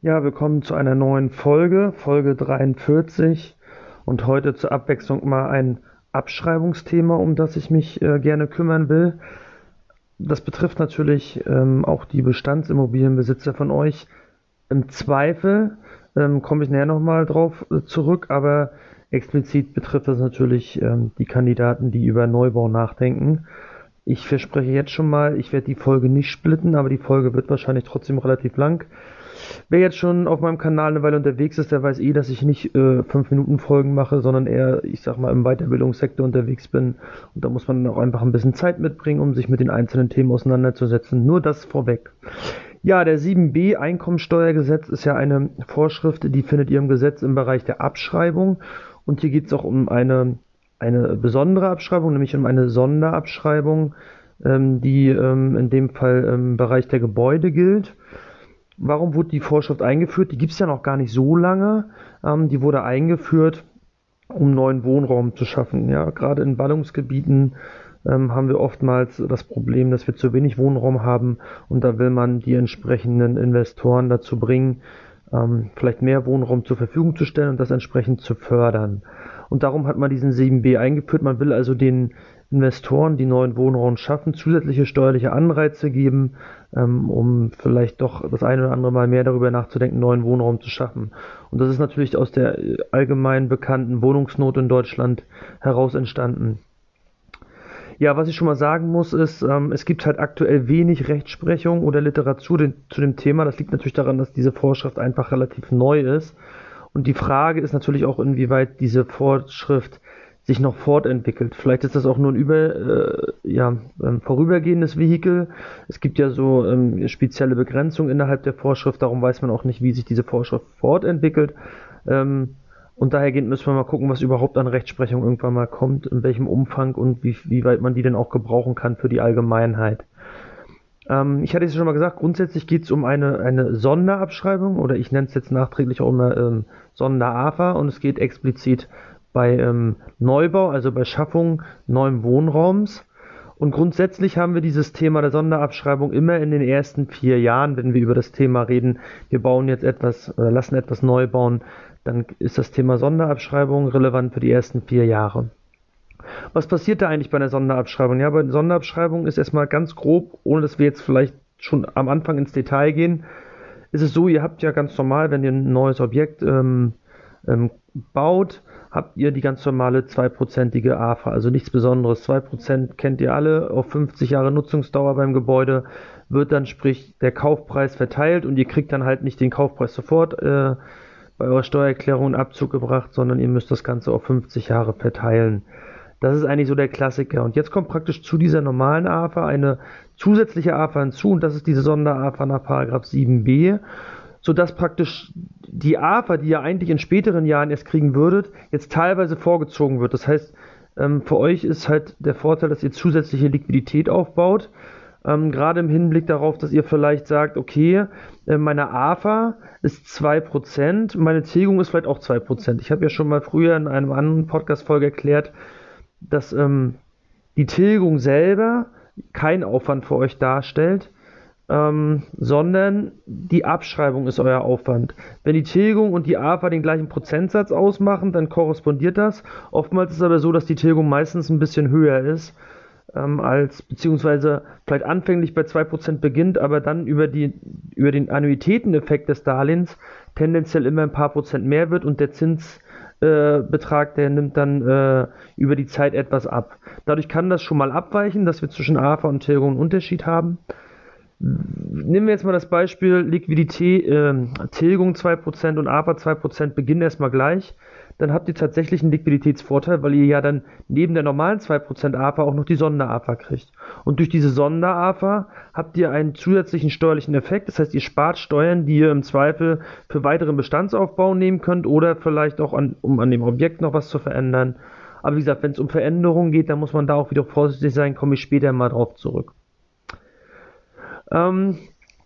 Ja, willkommen zu einer neuen Folge, Folge 43 und heute zur Abwechslung mal ein Abschreibungsthema, um das ich mich äh, gerne kümmern will. Das betrifft natürlich ähm, auch die Bestandsimmobilienbesitzer von euch. Im Zweifel ähm, komme ich näher nochmal drauf äh, zurück, aber explizit betrifft das natürlich ähm, die Kandidaten, die über Neubau nachdenken. Ich verspreche jetzt schon mal, ich werde die Folge nicht splitten, aber die Folge wird wahrscheinlich trotzdem relativ lang. Wer jetzt schon auf meinem Kanal eine Weile unterwegs ist, der weiß eh, dass ich nicht äh, 5 Minuten Folgen mache, sondern eher, ich sag mal, im Weiterbildungssektor unterwegs bin. Und da muss man auch einfach ein bisschen Zeit mitbringen, um sich mit den einzelnen Themen auseinanderzusetzen. Nur das vorweg. Ja, der 7b Einkommensteuergesetz ist ja eine Vorschrift, die findet ihr im Gesetz im Bereich der Abschreibung. Und hier geht es auch um eine, eine besondere Abschreibung, nämlich um eine Sonderabschreibung, ähm, die ähm, in dem Fall im Bereich der Gebäude gilt. Warum wurde die Vorschrift eingeführt? Die gibt es ja noch gar nicht so lange. Ähm, die wurde eingeführt, um neuen Wohnraum zu schaffen. Ja, gerade in Ballungsgebieten ähm, haben wir oftmals das Problem, dass wir zu wenig Wohnraum haben und da will man die entsprechenden Investoren dazu bringen, ähm, vielleicht mehr Wohnraum zur Verfügung zu stellen und das entsprechend zu fördern. Und darum hat man diesen 7b eingeführt. Man will also den Investoren, die neuen Wohnraum schaffen, zusätzliche steuerliche Anreize geben, ähm, um vielleicht doch das eine oder andere Mal mehr darüber nachzudenken, neuen Wohnraum zu schaffen. Und das ist natürlich aus der äh, allgemein bekannten Wohnungsnot in Deutschland heraus entstanden. Ja, was ich schon mal sagen muss, ist, ähm, es gibt halt aktuell wenig Rechtsprechung oder Literatur den, zu dem Thema. Das liegt natürlich daran, dass diese Vorschrift einfach relativ neu ist. Und die Frage ist natürlich auch, inwieweit diese Vorschrift sich noch fortentwickelt. Vielleicht ist das auch nur ein über, äh, ja, ähm, vorübergehendes Vehikel. Es gibt ja so ähm, spezielle Begrenzungen innerhalb der Vorschrift, darum weiß man auch nicht, wie sich diese Vorschrift fortentwickelt. Ähm, und dahergehend müssen wir mal gucken, was überhaupt an Rechtsprechung irgendwann mal kommt, in welchem Umfang und wie, wie weit man die denn auch gebrauchen kann für die Allgemeinheit. Ähm, ich hatte es schon mal gesagt, grundsätzlich geht es um eine, eine Sonderabschreibung oder ich nenne es jetzt nachträglich auch immer ähm, Sonderafa und es geht explizit bei ähm, Neubau, also bei Schaffung neuen Wohnraums. Und grundsätzlich haben wir dieses Thema der Sonderabschreibung immer in den ersten vier Jahren, wenn wir über das Thema reden, wir bauen jetzt etwas oder lassen etwas neu bauen, dann ist das Thema Sonderabschreibung relevant für die ersten vier Jahre. Was passiert da eigentlich bei einer Sonderabschreibung? Ja, bei einer Sonderabschreibung ist erstmal ganz grob, ohne dass wir jetzt vielleicht schon am Anfang ins Detail gehen, ist es so, ihr habt ja ganz normal, wenn ihr ein neues Objekt ähm, ähm, baut, habt ihr die ganz normale zweiprozentige AFA, also nichts Besonderes. 2% kennt ihr alle, auf 50 Jahre Nutzungsdauer beim Gebäude wird dann sprich der Kaufpreis verteilt und ihr kriegt dann halt nicht den Kaufpreis sofort äh, bei eurer Steuererklärung in Abzug gebracht, sondern ihr müsst das Ganze auf 50 Jahre verteilen. Das ist eigentlich so der Klassiker. Und jetzt kommt praktisch zu dieser normalen AFA eine zusätzliche AFA hinzu und das ist diese Sonder-AFA nach 7b sodass praktisch die AFA, die ihr eigentlich in späteren Jahren erst kriegen würdet, jetzt teilweise vorgezogen wird. Das heißt, ähm, für euch ist halt der Vorteil, dass ihr zusätzliche Liquidität aufbaut. Ähm, gerade im Hinblick darauf, dass ihr vielleicht sagt, okay, äh, meine AFA ist 2%, meine Tilgung ist vielleicht auch 2%. Ich habe ja schon mal früher in einem anderen Podcast-Folge erklärt, dass ähm, die Tilgung selber kein Aufwand für euch darstellt, ähm, sondern die Abschreibung ist euer Aufwand. Wenn die Tilgung und die AFA den gleichen Prozentsatz ausmachen, dann korrespondiert das. Oftmals ist es aber so, dass die Tilgung meistens ein bisschen höher ist ähm, als, beziehungsweise vielleicht anfänglich bei 2% beginnt, aber dann über, die, über den Annuitäteneffekt des Darlehens tendenziell immer ein paar Prozent mehr wird und der Zinsbetrag, äh, der nimmt dann äh, über die Zeit etwas ab. Dadurch kann das schon mal abweichen, dass wir zwischen AFA und Tilgung einen Unterschied haben. Nehmen wir jetzt mal das Beispiel Liquidität, äh, Tilgung 2% und APA 2% beginnen erstmal gleich. Dann habt ihr tatsächlich einen Liquiditätsvorteil, weil ihr ja dann neben der normalen 2% APA auch noch die Sonder-APA kriegt. Und durch diese Sonder-APA habt ihr einen zusätzlichen steuerlichen Effekt. Das heißt, ihr spart Steuern, die ihr im Zweifel für weiteren Bestandsaufbau nehmen könnt oder vielleicht auch, an, um an dem Objekt noch was zu verändern. Aber wie gesagt, wenn es um Veränderungen geht, dann muss man da auch wieder vorsichtig sein, komme ich später mal drauf zurück. Ähm,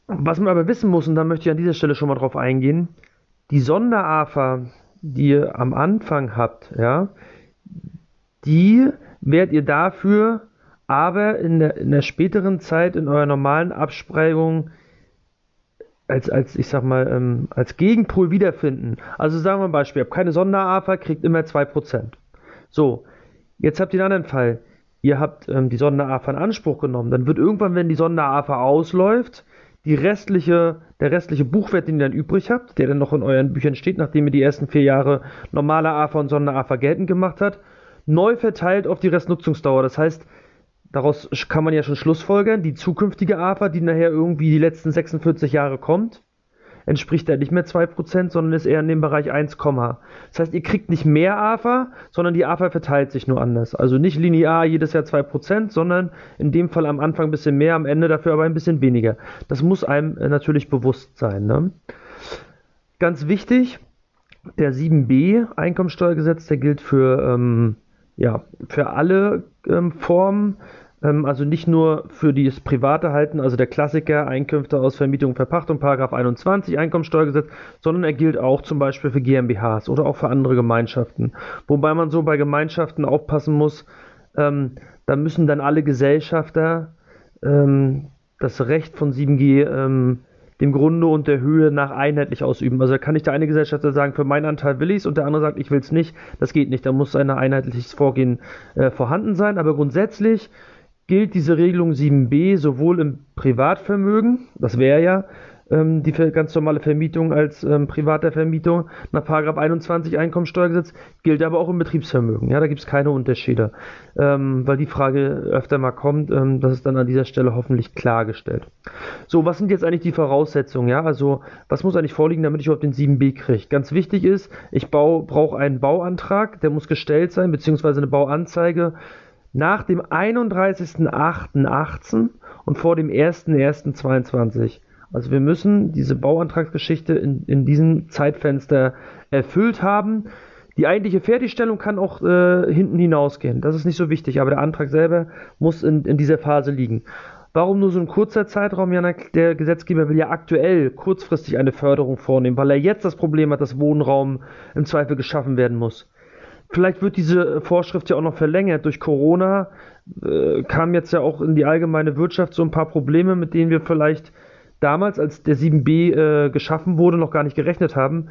was man aber wissen muss, und da möchte ich an dieser Stelle schon mal drauf eingehen, die Sonderafa, die ihr am Anfang habt, ja, die werdet ihr dafür aber in der, in der späteren Zeit in eurer normalen Abspreibung als, als ich sag mal, ähm, als Gegenpol wiederfinden. Also sagen wir ein Beispiel, ihr habt keine Sonderafer, kriegt immer 2%. So, jetzt habt ihr einen anderen Fall. Ihr habt ähm, die Sonderafer in Anspruch genommen. Dann wird irgendwann, wenn die Sonderafer ausläuft, die restliche, der restliche Buchwert, den ihr dann übrig habt, der dann noch in euren Büchern steht, nachdem ihr die ersten vier Jahre normale AFA und Sonderafer geltend gemacht habt, neu verteilt auf die Restnutzungsdauer. Das heißt, daraus kann man ja schon schlussfolgern, die zukünftige AFA, die nachher irgendwie die letzten 46 Jahre kommt, entspricht er nicht mehr 2%, sondern ist eher in dem Bereich 1, das heißt, ihr kriegt nicht mehr AFA, sondern die AFA verteilt sich nur anders. Also nicht linear jedes Jahr 2%, sondern in dem Fall am Anfang ein bisschen mehr, am Ende dafür aber ein bisschen weniger. Das muss einem äh, natürlich bewusst sein. Ne? Ganz wichtig, der 7b Einkommensteuergesetz, der gilt für, ähm, ja, für alle ähm, Formen also nicht nur für das private Halten, also der Klassiker Einkünfte aus Vermietung Verpachtung, Paragraph 21 Einkommensteuergesetz, sondern er gilt auch zum Beispiel für GmbHs oder auch für andere Gemeinschaften. Wobei man so bei Gemeinschaften aufpassen muss, ähm, da müssen dann alle Gesellschafter ähm, das Recht von 7G ähm, dem Grunde und der Höhe nach einheitlich ausüben. Also da kann nicht der eine Gesellschafter sagen, für meinen Anteil will ich es und der andere sagt, ich will es nicht. Das geht nicht. Da muss ein einheitliches Vorgehen äh, vorhanden sein. Aber grundsätzlich gilt diese Regelung 7b sowohl im Privatvermögen, das wäre ja ähm, die ganz normale Vermietung als ähm, privater Vermietung nach 21 Einkommensteuergesetz, gilt aber auch im Betriebsvermögen. Ja, da gibt es keine Unterschiede, ähm, weil die Frage öfter mal kommt. Ähm, das ist dann an dieser Stelle hoffentlich klargestellt. So, was sind jetzt eigentlich die Voraussetzungen? Ja, also was muss eigentlich vorliegen, damit ich auf den 7b kriege? Ganz wichtig ist, ich brauche einen Bauantrag, der muss gestellt sein, beziehungsweise eine Bauanzeige nach dem 31.08.18 und vor dem 1.01.22. Also wir müssen diese Bauantragsgeschichte in, in diesem Zeitfenster erfüllt haben. Die eigentliche Fertigstellung kann auch äh, hinten hinausgehen. Das ist nicht so wichtig, aber der Antrag selber muss in, in dieser Phase liegen. Warum nur so ein kurzer Zeitraum? Ja, der Gesetzgeber will ja aktuell kurzfristig eine Förderung vornehmen, weil er jetzt das Problem hat, dass Wohnraum im Zweifel geschaffen werden muss. Vielleicht wird diese Vorschrift ja auch noch verlängert. Durch Corona äh, kamen jetzt ja auch in die allgemeine Wirtschaft so ein paar Probleme, mit denen wir vielleicht damals, als der 7b äh, geschaffen wurde, noch gar nicht gerechnet haben.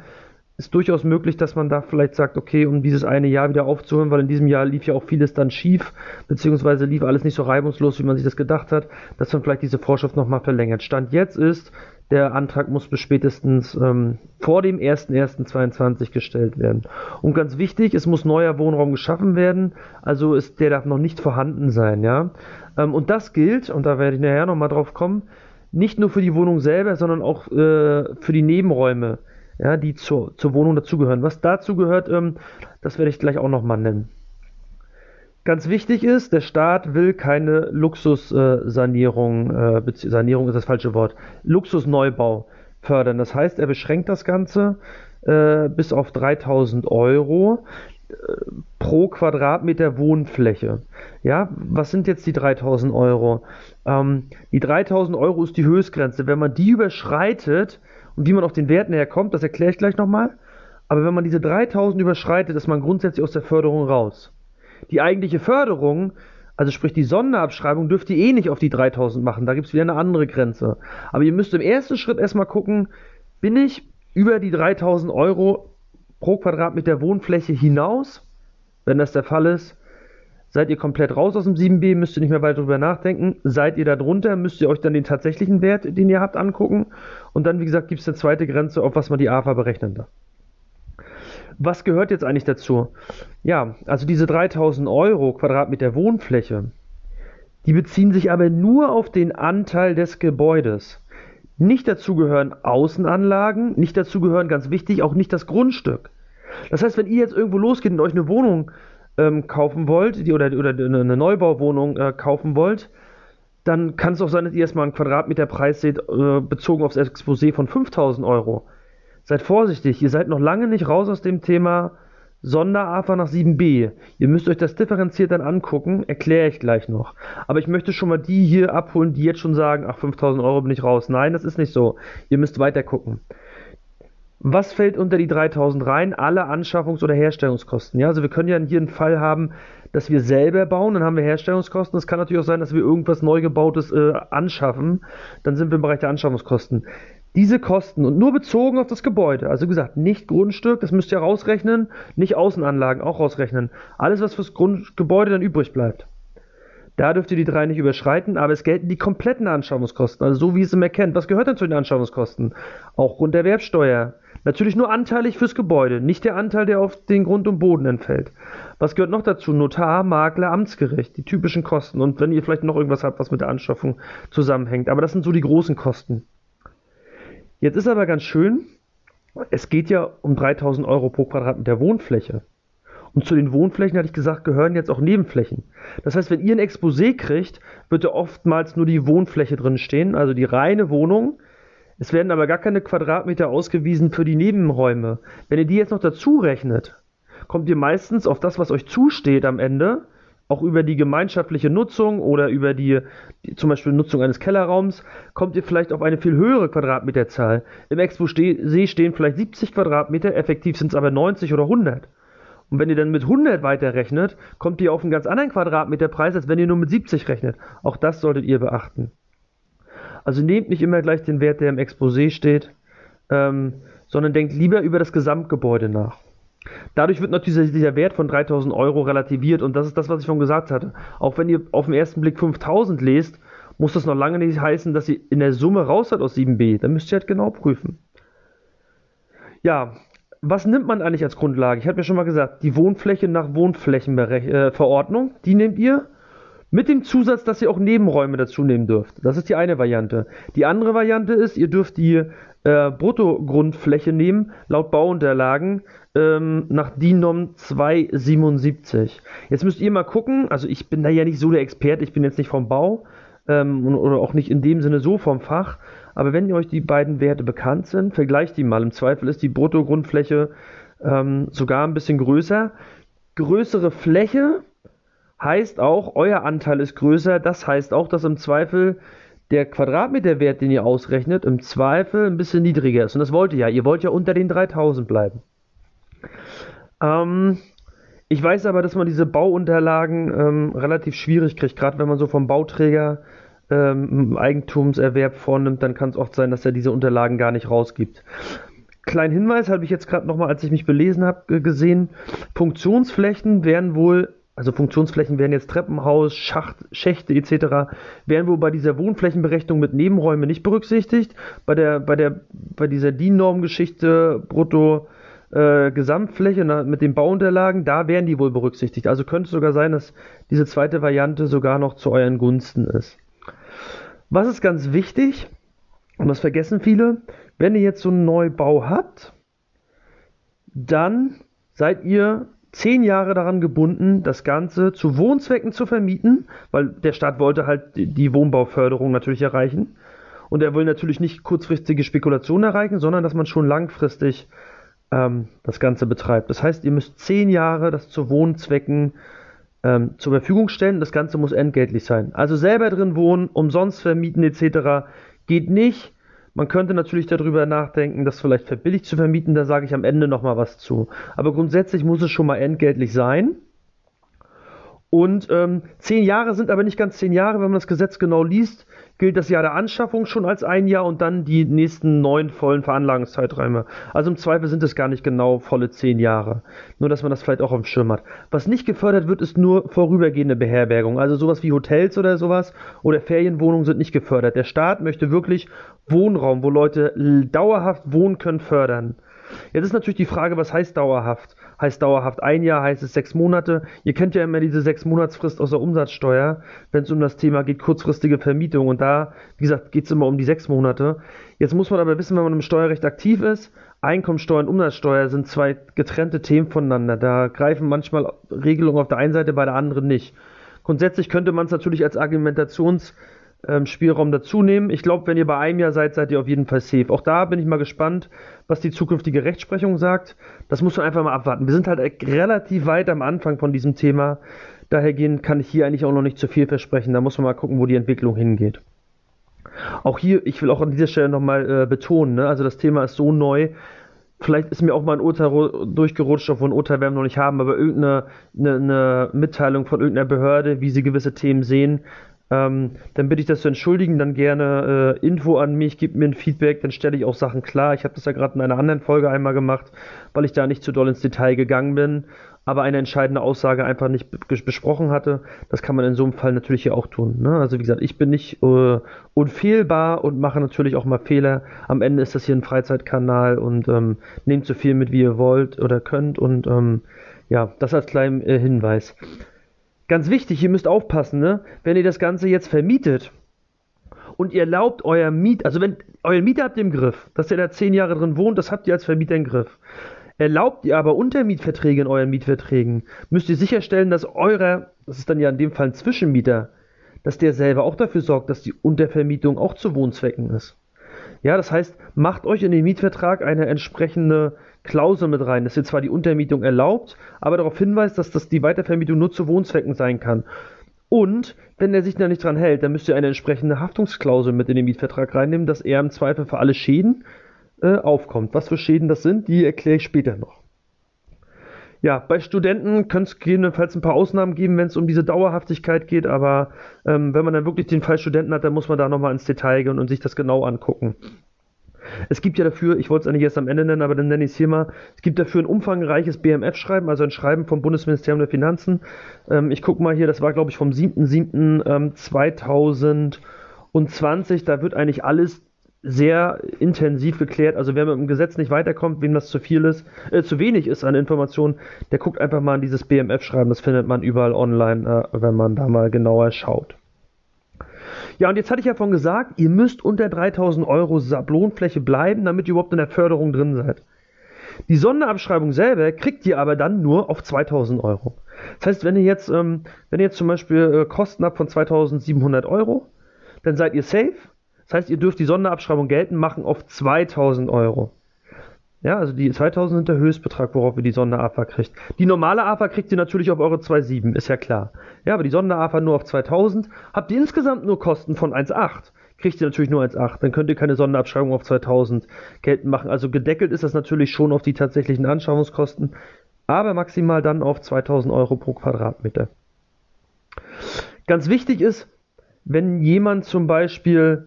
Ist durchaus möglich, dass man da vielleicht sagt, okay, um dieses eine Jahr wieder aufzuholen, weil in diesem Jahr lief ja auch vieles dann schief, beziehungsweise lief alles nicht so reibungslos, wie man sich das gedacht hat, dass man vielleicht diese Vorschrift nochmal verlängert. Stand jetzt ist, der Antrag muss bis spätestens ähm, vor dem 01.01.22 gestellt werden. Und ganz wichtig, es muss neuer Wohnraum geschaffen werden, also ist, der darf noch nicht vorhanden sein. Ja? Ähm, und das gilt, und da werde ich nachher nochmal drauf kommen, nicht nur für die Wohnung selber, sondern auch äh, für die Nebenräume, ja, die zur, zur Wohnung dazugehören. Was dazu gehört, ähm, das werde ich gleich auch nochmal nennen. Ganz wichtig ist, der Staat will keine Luxussanierung, äh, Sanierung ist das falsche Wort, Luxusneubau fördern. Das heißt, er beschränkt das Ganze äh, bis auf 3000 Euro äh, pro Quadratmeter Wohnfläche. Ja, was sind jetzt die 3000 Euro? Ähm, die 3000 Euro ist die Höchstgrenze. Wenn man die überschreitet und wie man auf den Wert näher kommt, das erkläre ich gleich nochmal. Aber wenn man diese 3000 überschreitet, ist man grundsätzlich aus der Förderung raus. Die eigentliche Förderung, also sprich die Sonderabschreibung, dürft ihr eh nicht auf die 3000 machen. Da gibt es wieder eine andere Grenze. Aber ihr müsst im ersten Schritt erstmal gucken, bin ich über die 3000 Euro pro Quadratmeter Wohnfläche hinaus? Wenn das der Fall ist, seid ihr komplett raus aus dem 7b, müsst ihr nicht mehr weiter darüber nachdenken. Seid ihr da drunter, müsst ihr euch dann den tatsächlichen Wert, den ihr habt, angucken. Und dann, wie gesagt, gibt es eine zweite Grenze, auf was man die AFA berechnen darf. Was gehört jetzt eigentlich dazu? Ja, also diese 3000 Euro Quadratmeter Wohnfläche, die beziehen sich aber nur auf den Anteil des Gebäudes. Nicht dazu gehören Außenanlagen, nicht dazu gehören, ganz wichtig, auch nicht das Grundstück. Das heißt, wenn ihr jetzt irgendwo losgeht und euch eine Wohnung ähm, kaufen wollt, die, oder, oder eine Neubauwohnung äh, kaufen wollt, dann kann es auch sein, dass ihr erstmal einen Quadratmeterpreis seht, äh, bezogen aufs Exposé von 5000 Euro. Seid vorsichtig, ihr seid noch lange nicht raus aus dem Thema Sonderafa nach 7b. Ihr müsst euch das differenziert dann angucken, erkläre ich gleich noch. Aber ich möchte schon mal die hier abholen, die jetzt schon sagen, ach 5000 Euro bin ich raus. Nein, das ist nicht so. Ihr müsst weiter gucken. Was fällt unter die 3000 rein? Alle Anschaffungs- oder Herstellungskosten. Ja, also wir können ja hier einen Fall haben, dass wir selber bauen, dann haben wir Herstellungskosten. Es kann natürlich auch sein, dass wir irgendwas Neugebautes äh, anschaffen. Dann sind wir im Bereich der Anschaffungskosten. Diese Kosten und nur bezogen auf das Gebäude, also gesagt, nicht Grundstück, das müsst ihr rausrechnen, nicht Außenanlagen auch rausrechnen. Alles, was fürs Grund Gebäude dann übrig bleibt. Da dürft ihr die drei nicht überschreiten, aber es gelten die kompletten Anschaffungskosten, also so wie es immer kennt. Was gehört denn zu den Anschaffungskosten? Auch Grunderwerbsteuer. Natürlich nur anteilig fürs Gebäude, nicht der Anteil, der auf den Grund und Boden entfällt. Was gehört noch dazu? Notar, Makler, Amtsgericht, die typischen Kosten. Und wenn ihr vielleicht noch irgendwas habt, was mit der Anschaffung zusammenhängt. Aber das sind so die großen Kosten. Jetzt ist aber ganz schön, es geht ja um 3000 Euro pro Quadratmeter Wohnfläche. Und zu den Wohnflächen, hatte ich gesagt, gehören jetzt auch Nebenflächen. Das heißt, wenn ihr ein Exposé kriegt, wird da oftmals nur die Wohnfläche drin stehen, also die reine Wohnung. Es werden aber gar keine Quadratmeter ausgewiesen für die Nebenräume. Wenn ihr die jetzt noch dazu rechnet, kommt ihr meistens auf das, was euch zusteht am Ende, auch über die gemeinschaftliche Nutzung oder über die, die, zum Beispiel Nutzung eines Kellerraums, kommt ihr vielleicht auf eine viel höhere Quadratmeterzahl. Im Exposé stehen vielleicht 70 Quadratmeter, effektiv sind es aber 90 oder 100. Und wenn ihr dann mit 100 weiterrechnet, kommt ihr auf einen ganz anderen Quadratmeterpreis, als wenn ihr nur mit 70 rechnet. Auch das solltet ihr beachten. Also nehmt nicht immer gleich den Wert, der im Exposé steht, ähm, sondern denkt lieber über das Gesamtgebäude nach. Dadurch wird natürlich dieser Wert von 3000 Euro relativiert und das ist das, was ich schon gesagt hatte. Auch wenn ihr auf den ersten Blick 5000 lest, muss das noch lange nicht heißen, dass ihr in der Summe raus seid aus 7b. Da müsst ihr halt genau prüfen. Ja, was nimmt man eigentlich als Grundlage? Ich habe ja schon mal gesagt, die Wohnfläche nach Wohnflächenverordnung, äh, die nehmt ihr mit dem Zusatz, dass ihr auch Nebenräume dazu nehmen dürft. Das ist die eine Variante. Die andere Variante ist, ihr dürft die äh, Bruttogrundfläche nehmen, laut Bauunterlagen, ähm, nach DIN 277. Jetzt müsst ihr mal gucken, also ich bin da ja nicht so der Experte, ich bin jetzt nicht vom Bau ähm, oder auch nicht in dem Sinne so vom Fach, aber wenn euch die beiden Werte bekannt sind, vergleicht die mal. Im Zweifel ist die Bruttogrundfläche ähm, sogar ein bisschen größer. Größere Fläche heißt auch, euer Anteil ist größer. Das heißt auch, dass im Zweifel der Quadratmeterwert, den ihr ausrechnet, im Zweifel ein bisschen niedriger ist. Und das wollt ihr ja. Ihr wollt ja unter den 3000 bleiben. Ähm, ich weiß aber, dass man diese Bauunterlagen ähm, relativ schwierig kriegt, gerade wenn man so vom Bauträger ähm, Eigentumserwerb vornimmt, dann kann es oft sein, dass er diese Unterlagen gar nicht rausgibt. Kleinen Hinweis habe ich jetzt gerade nochmal, als ich mich belesen habe, gesehen. Funktionsflächen werden wohl, also Funktionsflächen wären jetzt Treppenhaus, Schacht, Schächte etc., werden wohl bei dieser Wohnflächenberechnung mit Nebenräumen nicht berücksichtigt. Bei der, bei der, bei dieser DIN-Norm-Geschichte brutto äh, Gesamtfläche na, mit den Bauunterlagen, da werden die wohl berücksichtigt. Also könnte es sogar sein, dass diese zweite Variante sogar noch zu euren Gunsten ist. Was ist ganz wichtig, und das vergessen viele, wenn ihr jetzt so einen Neubau habt, dann seid ihr zehn Jahre daran gebunden, das Ganze zu Wohnzwecken zu vermieten, weil der Staat wollte halt die Wohnbauförderung natürlich erreichen. Und er will natürlich nicht kurzfristige Spekulationen erreichen, sondern dass man schon langfristig ähm, das Ganze betreibt. Das heißt, ihr müsst zehn Jahre das zu Wohnzwecken ähm, zur Verfügung stellen. Das Ganze muss entgeltlich sein. Also selber drin wohnen, umsonst vermieten etc. geht nicht. Man könnte natürlich darüber nachdenken, das vielleicht verbilligt zu vermieten, da sage ich am Ende nochmal was zu. Aber grundsätzlich muss es schon mal entgeltlich sein. Und ähm, zehn Jahre sind aber nicht ganz zehn Jahre, wenn man das Gesetz genau liest gilt das Jahr der Anschaffung schon als ein Jahr und dann die nächsten neun vollen Veranlagungszeiträume. Also im Zweifel sind es gar nicht genau volle zehn Jahre. Nur, dass man das vielleicht auch auf dem Schirm hat. Was nicht gefördert wird, ist nur vorübergehende Beherbergung. Also sowas wie Hotels oder sowas oder Ferienwohnungen sind nicht gefördert. Der Staat möchte wirklich Wohnraum, wo Leute dauerhaft wohnen können, fördern. Jetzt ist natürlich die Frage, was heißt dauerhaft? Heißt dauerhaft ein Jahr, heißt es sechs Monate? Ihr kennt ja immer diese sechs Monatsfrist aus der Umsatzsteuer, wenn es um das Thema geht, kurzfristige Vermietung. Und da, wie gesagt, geht es immer um die sechs Monate. Jetzt muss man aber wissen, wenn man im Steuerrecht aktiv ist, Einkommensteuer und Umsatzsteuer sind zwei getrennte Themen voneinander. Da greifen manchmal Regelungen auf der einen Seite, bei der anderen nicht. Grundsätzlich könnte man es natürlich als Argumentations- ähm, Spielraum dazu nehmen. Ich glaube, wenn ihr bei einem Jahr seid, seid ihr auf jeden Fall safe. Auch da bin ich mal gespannt, was die zukünftige Rechtsprechung sagt. Das muss man einfach mal abwarten. Wir sind halt relativ weit am Anfang von diesem Thema. Dahergehend kann ich hier eigentlich auch noch nicht zu viel versprechen. Da muss man mal gucken, wo die Entwicklung hingeht. Auch hier, ich will auch an dieser Stelle nochmal äh, betonen, ne? also das Thema ist so neu. Vielleicht ist mir auch mal ein Urteil durchgerutscht, obwohl ein Urteil werden wir noch nicht haben, aber irgendeine eine, eine Mitteilung von irgendeiner Behörde, wie sie gewisse Themen sehen, ähm, dann bitte ich das zu entschuldigen, dann gerne äh, Info an mich, gib mir ein Feedback, dann stelle ich auch Sachen klar. Ich habe das ja gerade in einer anderen Folge einmal gemacht, weil ich da nicht zu doll ins Detail gegangen bin, aber eine entscheidende Aussage einfach nicht besprochen hatte. Das kann man in so einem Fall natürlich hier auch tun. Ne? Also wie gesagt, ich bin nicht äh, unfehlbar und mache natürlich auch mal Fehler. Am Ende ist das hier ein Freizeitkanal und ähm, nehmt so viel mit, wie ihr wollt oder könnt und ähm, ja, das als kleinen äh, Hinweis. Ganz wichtig, ihr müsst aufpassen, ne? wenn ihr das Ganze jetzt vermietet und ihr erlaubt euer Miet, also wenn euer Mieter habt ihr im Griff, dass ihr da zehn Jahre drin wohnt, das habt ihr als Vermieter im Griff. Erlaubt ihr aber Untermietverträge in euren Mietverträgen, müsst ihr sicherstellen, dass eurer, das ist dann ja in dem Fall ein Zwischenmieter, dass der selber auch dafür sorgt, dass die Untervermietung auch zu Wohnzwecken ist. Ja, das heißt, macht euch in den Mietvertrag eine entsprechende Klausel mit rein, dass ihr zwar die Untermietung erlaubt, aber darauf hinweist, dass das die Weitervermietung nur zu Wohnzwecken sein kann. Und wenn er sich da nicht dran hält, dann müsst ihr eine entsprechende Haftungsklausel mit in den Mietvertrag reinnehmen, dass er im Zweifel für alle Schäden äh, aufkommt. Was für Schäden das sind, die erkläre ich später noch. Ja, bei Studenten könnte es gegebenenfalls ein paar Ausnahmen geben, wenn es um diese Dauerhaftigkeit geht, aber ähm, wenn man dann wirklich den Fall Studenten hat, dann muss man da nochmal ins Detail gehen und sich das genau angucken. Es gibt ja dafür, ich wollte es eigentlich erst am Ende nennen, aber dann nenne ich es hier mal, es gibt dafür ein umfangreiches BMF-Schreiben, also ein Schreiben vom Bundesministerium der Finanzen. Ähm, ich gucke mal hier, das war glaube ich vom 7.7.2020, ähm, da wird eigentlich alles sehr intensiv geklärt. Also wer mit dem Gesetz nicht weiterkommt, wem das zu viel ist, äh, zu wenig ist an Informationen, der guckt einfach mal in dieses BMF-Schreiben. Das findet man überall online, äh, wenn man da mal genauer schaut. Ja, und jetzt hatte ich ja von gesagt, ihr müsst unter 3000 Euro Sablonfläche bleiben, damit ihr überhaupt in der Förderung drin seid. Die Sonderabschreibung selber kriegt ihr aber dann nur auf 2000 Euro. Das heißt, wenn ihr jetzt, ähm, wenn ihr jetzt zum Beispiel äh, Kosten habt von 2700 Euro, dann seid ihr safe das heißt, ihr dürft die Sonderabschreibung geltend machen auf 2000 Euro. Ja, also die 2000 sind der Höchstbetrag, worauf ihr die Sonderafa kriegt. Die normale AFA kriegt ihr natürlich auf eure 2,7, ist ja klar. Ja, aber die Sonderafa nur auf 2000. Habt ihr insgesamt nur Kosten von 1,8, kriegt ihr natürlich nur 1,8. Dann könnt ihr keine Sonderabschreibung auf 2000 geltend machen. Also gedeckelt ist das natürlich schon auf die tatsächlichen Anschaffungskosten, aber maximal dann auf 2000 Euro pro Quadratmeter. Ganz wichtig ist, wenn jemand zum Beispiel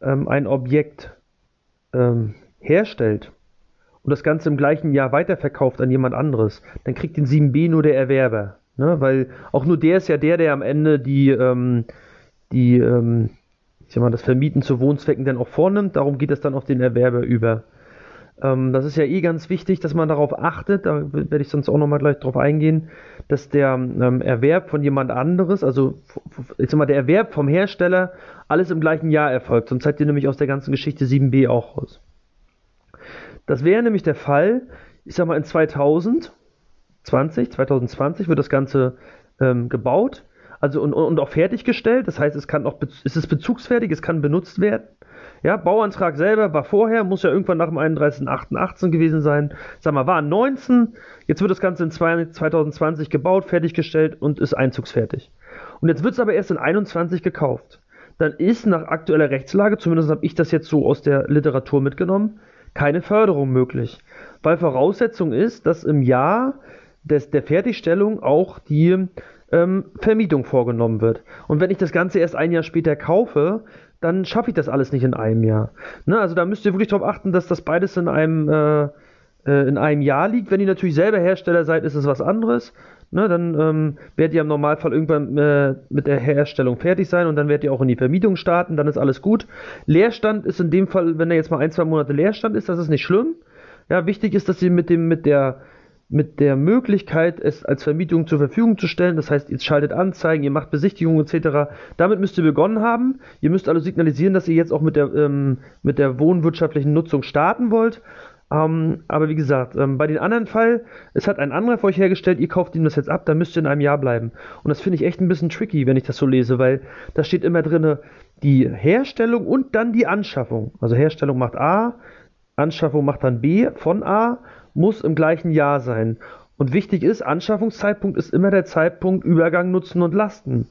ähm, ein Objekt ähm, herstellt und das Ganze im gleichen Jahr weiterverkauft an jemand anderes, dann kriegt den 7b nur der Erwerber. Ne? Weil auch nur der ist ja der, der am Ende die, ähm, die ähm, ich sag mal, das Vermieten zu Wohnzwecken dann auch vornimmt. Darum geht es dann auf den Erwerber über. Ähm, das ist ja eh ganz wichtig, dass man darauf achtet, da werde ich sonst auch nochmal gleich drauf eingehen, dass der ähm, Erwerb von jemand anderes, also ich sag mal, der Erwerb vom Hersteller alles im gleichen Jahr erfolgt. Sonst seid ihr nämlich aus der ganzen Geschichte 7b auch raus. Das wäre nämlich der Fall, ich sag mal, in 2020, 2020 wird das Ganze ähm, gebaut also und, und auch fertiggestellt. Das heißt, es kann auch, es ist bezugsfertig, es kann benutzt werden. Ja, Bauantrag selber war vorher, muss ja irgendwann nach dem 31.08.18 gewesen sein. Sag mal, war 19, jetzt wird das Ganze in 2020 gebaut, fertiggestellt und ist einzugsfertig. Und jetzt wird es aber erst in 21 gekauft. Dann ist nach aktueller Rechtslage, zumindest habe ich das jetzt so aus der Literatur mitgenommen, keine Förderung möglich. Weil Voraussetzung ist, dass im Jahr des, der Fertigstellung auch die ähm, Vermietung vorgenommen wird. Und wenn ich das Ganze erst ein Jahr später kaufe, dann schaffe ich das alles nicht in einem Jahr. Ne? Also da müsst ihr wirklich darauf achten, dass das beides in einem, äh, äh, in einem Jahr liegt. Wenn ihr natürlich selber Hersteller seid, ist es was anderes. Ne? Dann ähm, werdet ihr im Normalfall irgendwann äh, mit der Herstellung fertig sein und dann werdet ihr auch in die Vermietung starten, dann ist alles gut. Leerstand ist in dem Fall, wenn er jetzt mal ein, zwei Monate Leerstand ist, das ist nicht schlimm. Ja, wichtig ist, dass ihr mit dem, mit der mit der Möglichkeit, es als Vermietung zur Verfügung zu stellen. Das heißt, ihr schaltet Anzeigen, ihr macht Besichtigungen etc. Damit müsst ihr begonnen haben. Ihr müsst also signalisieren, dass ihr jetzt auch mit der, ähm, mit der wohnwirtschaftlichen Nutzung starten wollt. Ähm, aber wie gesagt, ähm, bei den anderen Fall, es hat ein anderer für euch hergestellt, ihr kauft ihm das jetzt ab, dann müsst ihr in einem Jahr bleiben. Und das finde ich echt ein bisschen tricky, wenn ich das so lese, weil da steht immer drin, die Herstellung und dann die Anschaffung. Also Herstellung macht A, Anschaffung macht dann B von A muss im gleichen Jahr sein. Und wichtig ist, Anschaffungszeitpunkt ist immer der Zeitpunkt Übergang Nutzen und Lasten.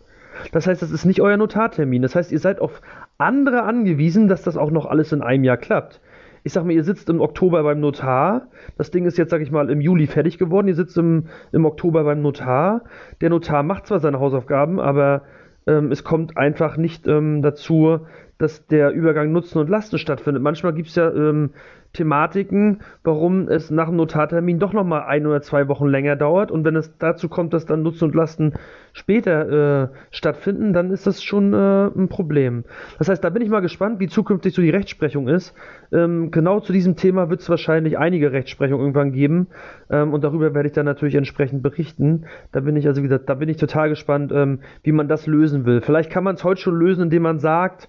Das heißt, das ist nicht euer Notartermin. Das heißt, ihr seid auf andere angewiesen, dass das auch noch alles in einem Jahr klappt. Ich sag mal, ihr sitzt im Oktober beim Notar. Das Ding ist jetzt, sag ich mal, im Juli fertig geworden. Ihr sitzt im, im Oktober beim Notar. Der Notar macht zwar seine Hausaufgaben, aber ähm, es kommt einfach nicht ähm, dazu, dass der Übergang Nutzen und Lasten stattfindet. Manchmal gibt es ja ähm, Thematiken, warum es nach dem Notartermin doch nochmal ein oder zwei Wochen länger dauert. Und wenn es dazu kommt, dass dann Nutzen und Lasten später äh, stattfinden, dann ist das schon äh, ein Problem. Das heißt, da bin ich mal gespannt, wie zukünftig so die Rechtsprechung ist. Ähm, genau zu diesem Thema wird es wahrscheinlich einige Rechtsprechung irgendwann geben. Ähm, und darüber werde ich dann natürlich entsprechend berichten. Da bin ich also, wie gesagt, da bin ich total gespannt, ähm, wie man das lösen will. Vielleicht kann man es heute schon lösen, indem man sagt,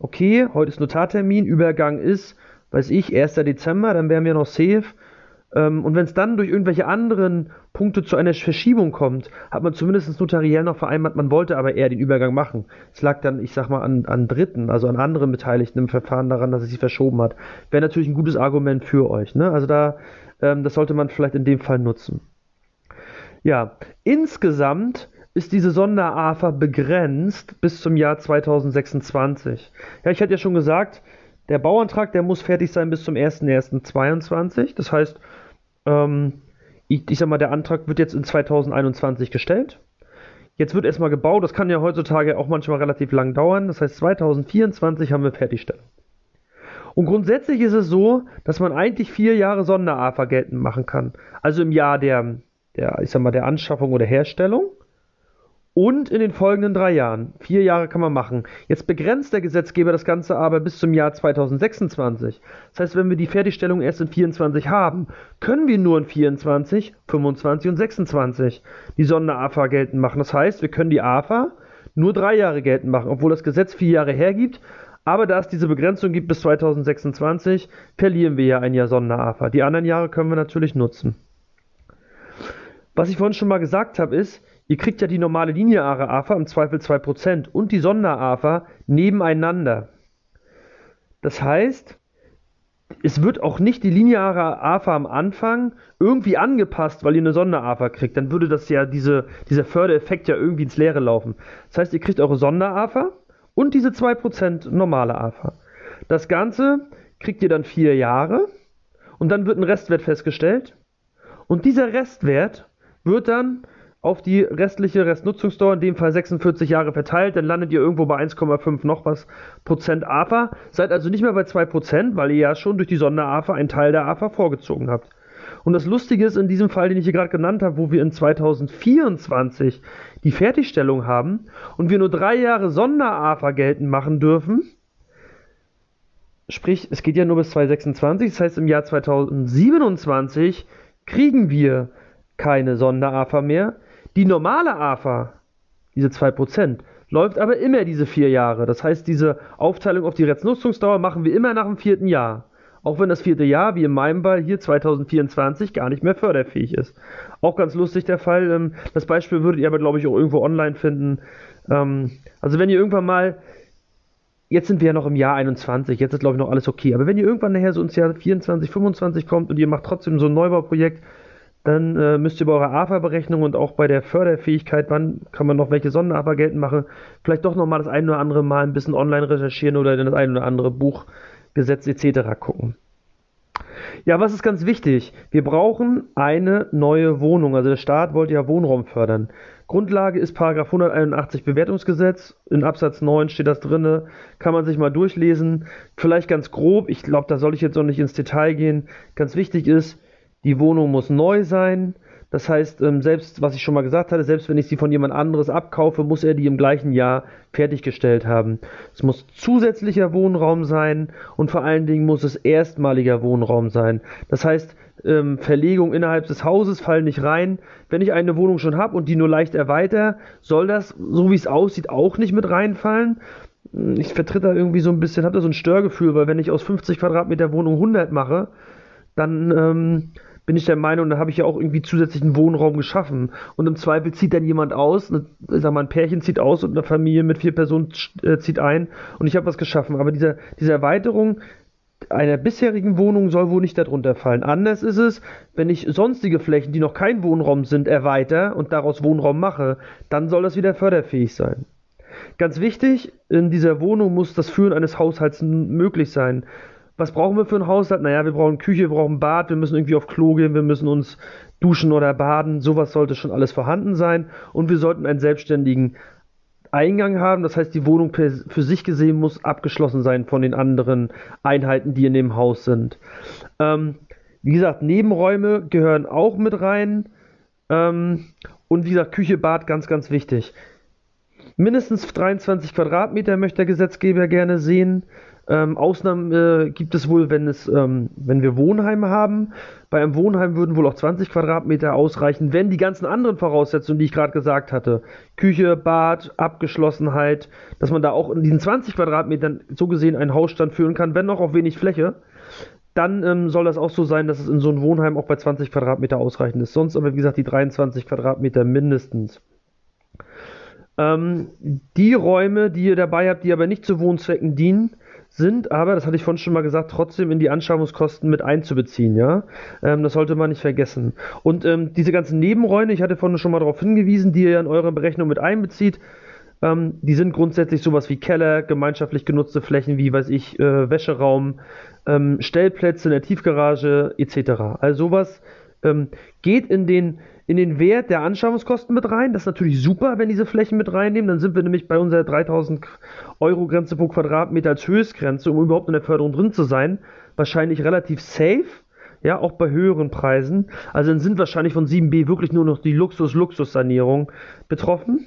okay, heute ist Notartermin, Übergang ist weiß ich, 1. Dezember, dann wären wir noch safe. Ähm, und wenn es dann durch irgendwelche anderen Punkte zu einer Verschiebung kommt, hat man zumindest notariell noch vereinbart, man wollte aber eher den Übergang machen. Es lag dann, ich sag mal, an, an Dritten, also an anderen Beteiligten im Verfahren daran, dass es sich verschoben hat. Wäre natürlich ein gutes Argument für euch. Ne? Also da, ähm, das sollte man vielleicht in dem Fall nutzen. Ja, insgesamt ist diese Sonder-AFA begrenzt bis zum Jahr 2026. Ja, ich hatte ja schon gesagt, der Bauantrag, der muss fertig sein bis zum 01.01.22. Das heißt, ähm, ich, ich sag mal, der Antrag wird jetzt in 2021 gestellt. Jetzt wird erstmal gebaut. Das kann ja heutzutage auch manchmal relativ lang dauern. Das heißt, 2024 haben wir Fertigstellung. Und grundsätzlich ist es so, dass man eigentlich vier Jahre Sonder-AFA geltend machen kann. Also im Jahr der, der, ich sag mal, der Anschaffung oder Herstellung und in den folgenden drei Jahren. Vier Jahre kann man machen. Jetzt begrenzt der Gesetzgeber das Ganze aber bis zum Jahr 2026. Das heißt, wenn wir die Fertigstellung erst in 24 haben, können wir nur in 24, 25 und 26 die Sonder-AFA geltend machen. Das heißt, wir können die AFA nur drei Jahre geltend machen, obwohl das Gesetz vier Jahre hergibt. Aber da es diese Begrenzung gibt bis 2026, verlieren wir ja ein Jahr Sonder-AFA. Die anderen Jahre können wir natürlich nutzen. Was ich vorhin schon mal gesagt habe, ist, Ihr kriegt ja die normale lineare AFA im Zweifel 2% und die Sonder-AFA nebeneinander. Das heißt, es wird auch nicht die lineare AFA am Anfang irgendwie angepasst, weil ihr eine Sonder-AFA kriegt. Dann würde das ja diese, dieser Fördereffekt ja irgendwie ins Leere laufen. Das heißt, ihr kriegt eure Sonder-AFA und diese 2% normale AFA. Das Ganze kriegt ihr dann vier Jahre und dann wird ein Restwert festgestellt. Und dieser Restwert wird dann auf die restliche Restnutzungsdauer, in dem Fall 46 Jahre verteilt, dann landet ihr irgendwo bei 1,5 noch was Prozent AFA. Seid also nicht mehr bei 2 Prozent, weil ihr ja schon durch die Sonder-AFA einen Teil der AFA vorgezogen habt. Und das Lustige ist in diesem Fall, den ich hier gerade genannt habe, wo wir in 2024 die Fertigstellung haben und wir nur drei Jahre Sonder-AFA geltend machen dürfen, sprich, es geht ja nur bis 2026, das heißt im Jahr 2027 kriegen wir keine Sonder-AFA mehr, die normale AFA, diese 2%, läuft aber immer diese vier Jahre. Das heißt, diese Aufteilung auf die Restnutzungsdauer machen wir immer nach dem vierten Jahr. Auch wenn das vierte Jahr, wie in meinem Fall hier 2024, gar nicht mehr förderfähig ist. Auch ganz lustig der Fall. Ähm, das Beispiel würdet ihr aber, glaube ich, auch irgendwo online finden. Ähm, also wenn ihr irgendwann mal, jetzt sind wir ja noch im Jahr 21, jetzt ist, glaube ich, noch alles okay. Aber wenn ihr irgendwann nachher so ins Jahr 24, 25 kommt und ihr macht trotzdem so ein Neubauprojekt, dann äh, müsst ihr bei eurer AFA-Berechnung und auch bei der Förderfähigkeit, wann kann man noch welche Sonder-AFA geltend machen, vielleicht doch nochmal das ein oder andere Mal ein bisschen online recherchieren oder in das ein oder andere Buch, Gesetz etc. gucken. Ja, was ist ganz wichtig? Wir brauchen eine neue Wohnung. Also der Staat wollte ja Wohnraum fördern. Grundlage ist Paragraph 181 Bewertungsgesetz. In Absatz 9 steht das drin. Kann man sich mal durchlesen. Vielleicht ganz grob. Ich glaube, da soll ich jetzt noch nicht ins Detail gehen. Ganz wichtig ist, die Wohnung muss neu sein. Das heißt, ähm, selbst, was ich schon mal gesagt hatte, selbst wenn ich sie von jemand anderes abkaufe, muss er die im gleichen Jahr fertiggestellt haben. Es muss zusätzlicher Wohnraum sein und vor allen Dingen muss es erstmaliger Wohnraum sein. Das heißt, ähm, Verlegung innerhalb des Hauses fallen nicht rein. Wenn ich eine Wohnung schon habe und die nur leicht erweitere, soll das, so wie es aussieht, auch nicht mit reinfallen. Ich vertritt da irgendwie so ein bisschen, habe da so ein Störgefühl, weil wenn ich aus 50 Quadratmeter Wohnung 100 mache, dann ähm, bin ich der Meinung, da habe ich ja auch irgendwie zusätzlichen Wohnraum geschaffen. Und im Zweifel zieht dann jemand aus, eine, sag mal, ein Pärchen zieht aus und eine Familie mit vier Personen äh, zieht ein und ich habe was geschaffen. Aber diese, diese Erweiterung einer bisherigen Wohnung soll wohl nicht darunter fallen. Anders ist es, wenn ich sonstige Flächen, die noch kein Wohnraum sind, erweitere und daraus Wohnraum mache, dann soll das wieder förderfähig sein. Ganz wichtig, in dieser Wohnung muss das Führen eines Haushalts möglich sein was brauchen wir für ein Haushalt? Naja, wir brauchen Küche, wir brauchen Bad, wir müssen irgendwie auf Klo gehen, wir müssen uns duschen oder baden. Sowas sollte schon alles vorhanden sein. Und wir sollten einen selbstständigen Eingang haben. Das heißt, die Wohnung für sich gesehen muss abgeschlossen sein von den anderen Einheiten, die in dem Haus sind. Ähm, wie gesagt, Nebenräume gehören auch mit rein. Ähm, und wie gesagt, Küche, Bad, ganz, ganz wichtig. Mindestens 23 Quadratmeter möchte der Gesetzgeber gerne sehen. Ähm, Ausnahmen äh, gibt es wohl, wenn, es, ähm, wenn wir Wohnheime haben. Bei einem Wohnheim würden wohl auch 20 Quadratmeter ausreichen, wenn die ganzen anderen Voraussetzungen, die ich gerade gesagt hatte, Küche, Bad, Abgeschlossenheit, dass man da auch in diesen 20 Quadratmetern so gesehen einen Hausstand führen kann, wenn noch auf wenig Fläche, dann ähm, soll das auch so sein, dass es in so einem Wohnheim auch bei 20 Quadratmeter ausreichend ist. Sonst aber, wie gesagt, die 23 Quadratmeter mindestens. Ähm, die Räume, die ihr dabei habt, die aber nicht zu Wohnzwecken dienen, sind aber, das hatte ich vorhin schon mal gesagt, trotzdem in die Anschaffungskosten mit einzubeziehen, ja. Ähm, das sollte man nicht vergessen. Und ähm, diese ganzen Nebenräume, ich hatte vorhin schon mal darauf hingewiesen, die ihr in eure Berechnung mit einbezieht, ähm, die sind grundsätzlich sowas wie Keller, gemeinschaftlich genutzte Flächen wie, weiß ich, äh, Wäscheraum, ähm, Stellplätze in der Tiefgarage etc. Also sowas ähm, geht in den in den Wert der Anschaffungskosten mit rein. Das ist natürlich super, wenn diese Flächen mit reinnehmen. Dann sind wir nämlich bei unserer 3000 Euro Grenze pro Quadratmeter als Höchstgrenze, um überhaupt in der Förderung drin zu sein. Wahrscheinlich relativ safe. Ja, auch bei höheren Preisen. Also dann sind wahrscheinlich von 7b wirklich nur noch die Luxus-Luxus-Sanierung betroffen.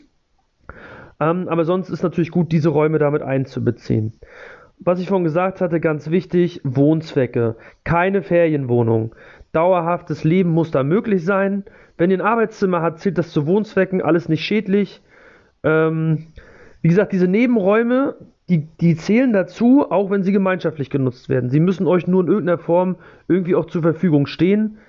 Ähm, aber sonst ist natürlich gut, diese Räume damit einzubeziehen. Was ich vorhin gesagt hatte, ganz wichtig, Wohnzwecke. Keine Ferienwohnung. Dauerhaftes Leben muss da möglich sein. Wenn ihr ein Arbeitszimmer habt, zählt das zu Wohnzwecken, alles nicht schädlich. Ähm, wie gesagt, diese Nebenräume, die, die zählen dazu, auch wenn sie gemeinschaftlich genutzt werden. Sie müssen euch nur in irgendeiner Form irgendwie auch zur Verfügung stehen.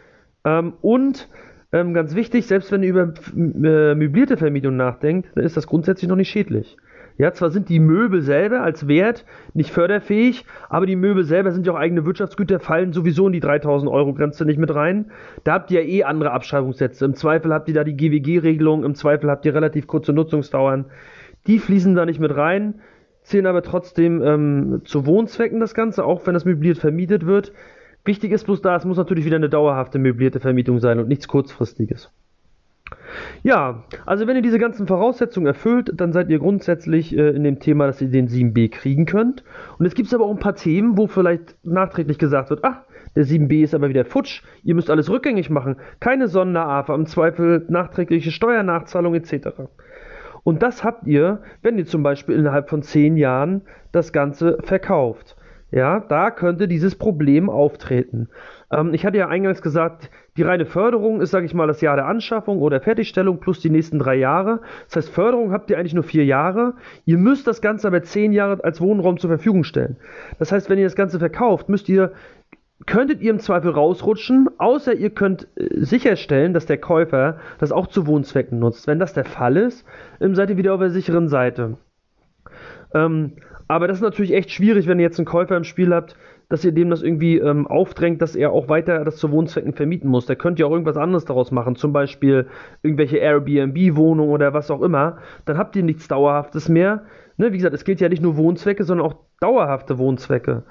Ähm, und ähm, ganz wichtig, selbst wenn ihr über äh, möblierte Vermietung nachdenkt, dann ist das grundsätzlich noch nicht schädlich. Ja, zwar sind die Möbel selber als Wert nicht förderfähig, aber die Möbel selber sind ja auch eigene Wirtschaftsgüter, fallen sowieso in die 3000 Euro Grenze nicht mit rein. Da habt ihr ja eh andere Abschreibungssätze. Im Zweifel habt ihr da die GWG-Regelung, im Zweifel habt ihr relativ kurze Nutzungsdauern. Die fließen da nicht mit rein, zählen aber trotzdem ähm, zu Wohnzwecken das Ganze, auch wenn das möbliert vermietet wird. Wichtig ist bloß da, es muss natürlich wieder eine dauerhafte möblierte Vermietung sein und nichts kurzfristiges. Ja, also wenn ihr diese ganzen Voraussetzungen erfüllt, dann seid ihr grundsätzlich äh, in dem Thema, dass ihr den 7b kriegen könnt. Und es gibt aber auch ein paar Themen, wo vielleicht nachträglich gesagt wird, ach, der 7b ist aber wieder futsch, ihr müsst alles rückgängig machen, keine Sonderafa, im Zweifel nachträgliche Steuernachzahlung etc. Und das habt ihr, wenn ihr zum Beispiel innerhalb von 10 Jahren das Ganze verkauft. Ja, da könnte dieses Problem auftreten. Ähm, ich hatte ja eingangs gesagt, die reine Förderung ist, sage ich mal, das Jahr der Anschaffung oder Fertigstellung plus die nächsten drei Jahre. Das heißt, Förderung habt ihr eigentlich nur vier Jahre. Ihr müsst das Ganze aber zehn Jahre als Wohnraum zur Verfügung stellen. Das heißt, wenn ihr das Ganze verkauft, müsst ihr könntet ihr im Zweifel rausrutschen, außer ihr könnt äh, sicherstellen, dass der Käufer das auch zu Wohnzwecken nutzt. Wenn das der Fall ist, seid ihr wieder auf der sicheren Seite. Ähm, aber das ist natürlich echt schwierig, wenn ihr jetzt einen Käufer im Spiel habt, dass ihr dem das irgendwie ähm, aufdrängt, dass er auch weiter das zu Wohnzwecken vermieten muss. Der könnte ja auch irgendwas anderes daraus machen, zum Beispiel irgendwelche Airbnb-Wohnungen oder was auch immer. Dann habt ihr nichts Dauerhaftes mehr. Ne, wie gesagt, es gilt ja nicht nur Wohnzwecke, sondern auch dauerhafte Wohnzwecke.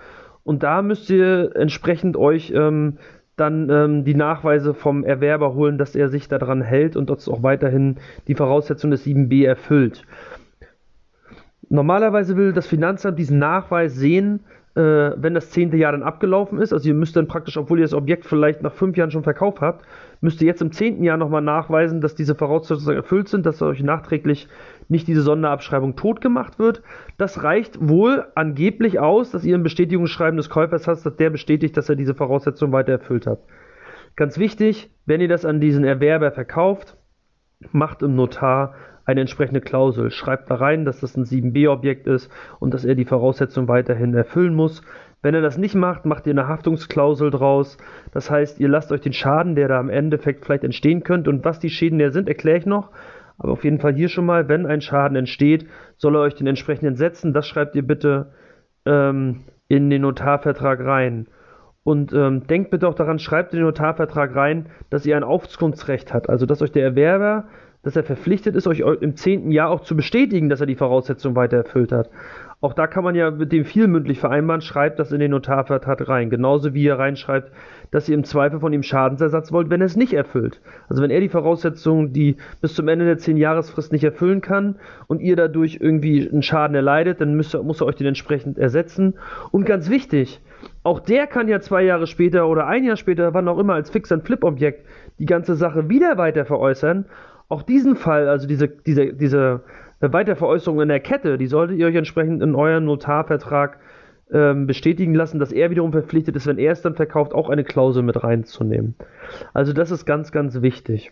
Und da müsst ihr entsprechend euch ähm, dann ähm, die Nachweise vom Erwerber holen, dass er sich daran hält und dort auch weiterhin die Voraussetzungen des 7b erfüllt. Normalerweise will das Finanzamt diesen Nachweis sehen, wenn das zehnte Jahr dann abgelaufen ist. Also ihr müsst dann praktisch, obwohl ihr das Objekt vielleicht nach fünf Jahren schon verkauft habt, müsst ihr jetzt im zehnten Jahr nochmal nachweisen, dass diese Voraussetzungen erfüllt sind, dass euch nachträglich nicht diese Sonderabschreibung tot gemacht wird. Das reicht wohl angeblich aus, dass ihr ein Bestätigungsschreiben des Käufers habt, dass der bestätigt, dass er diese Voraussetzungen weiter erfüllt hat. Ganz wichtig, wenn ihr das an diesen Erwerber verkauft, macht im Notar eine entsprechende Klausel. Schreibt da rein, dass das ein 7b-Objekt ist und dass er die Voraussetzungen weiterhin erfüllen muss. Wenn er das nicht macht, macht ihr eine Haftungsklausel draus. Das heißt, ihr lasst euch den Schaden, der da am Endeffekt vielleicht entstehen könnte und was die Schäden der sind, erkläre ich noch. Aber auf jeden Fall hier schon mal, wenn ein Schaden entsteht, soll er euch den entsprechenden setzen. Das schreibt ihr bitte ähm, in den Notarvertrag rein. Und ähm, denkt bitte auch daran, schreibt in den Notarvertrag rein, dass ihr ein Aufkunftsrecht habt. Also dass euch der Erwerber dass er verpflichtet ist, euch im zehnten Jahr auch zu bestätigen, dass er die Voraussetzungen weiter erfüllt hat. Auch da kann man ja mit dem viel mündlich vereinbaren, schreibt das in den Notarvertrag rein. Genauso wie ihr reinschreibt, dass ihr im Zweifel von ihm Schadensersatz wollt, wenn er es nicht erfüllt. Also wenn er die Voraussetzungen, die bis zum Ende der 10-Jahresfrist nicht erfüllen kann und ihr dadurch irgendwie einen Schaden erleidet, dann müsst, muss er euch den entsprechend ersetzen. Und ganz wichtig, auch der kann ja zwei Jahre später oder ein Jahr später, wann auch immer, als Fix- and Flip-Objekt die ganze Sache wieder weiter veräußern. Auch diesen Fall, also diese, diese, diese Weiterveräußerung in der Kette, die solltet ihr euch entsprechend in euren Notarvertrag ähm, bestätigen lassen, dass er wiederum verpflichtet ist, wenn er es dann verkauft, auch eine Klausel mit reinzunehmen. Also das ist ganz, ganz wichtig.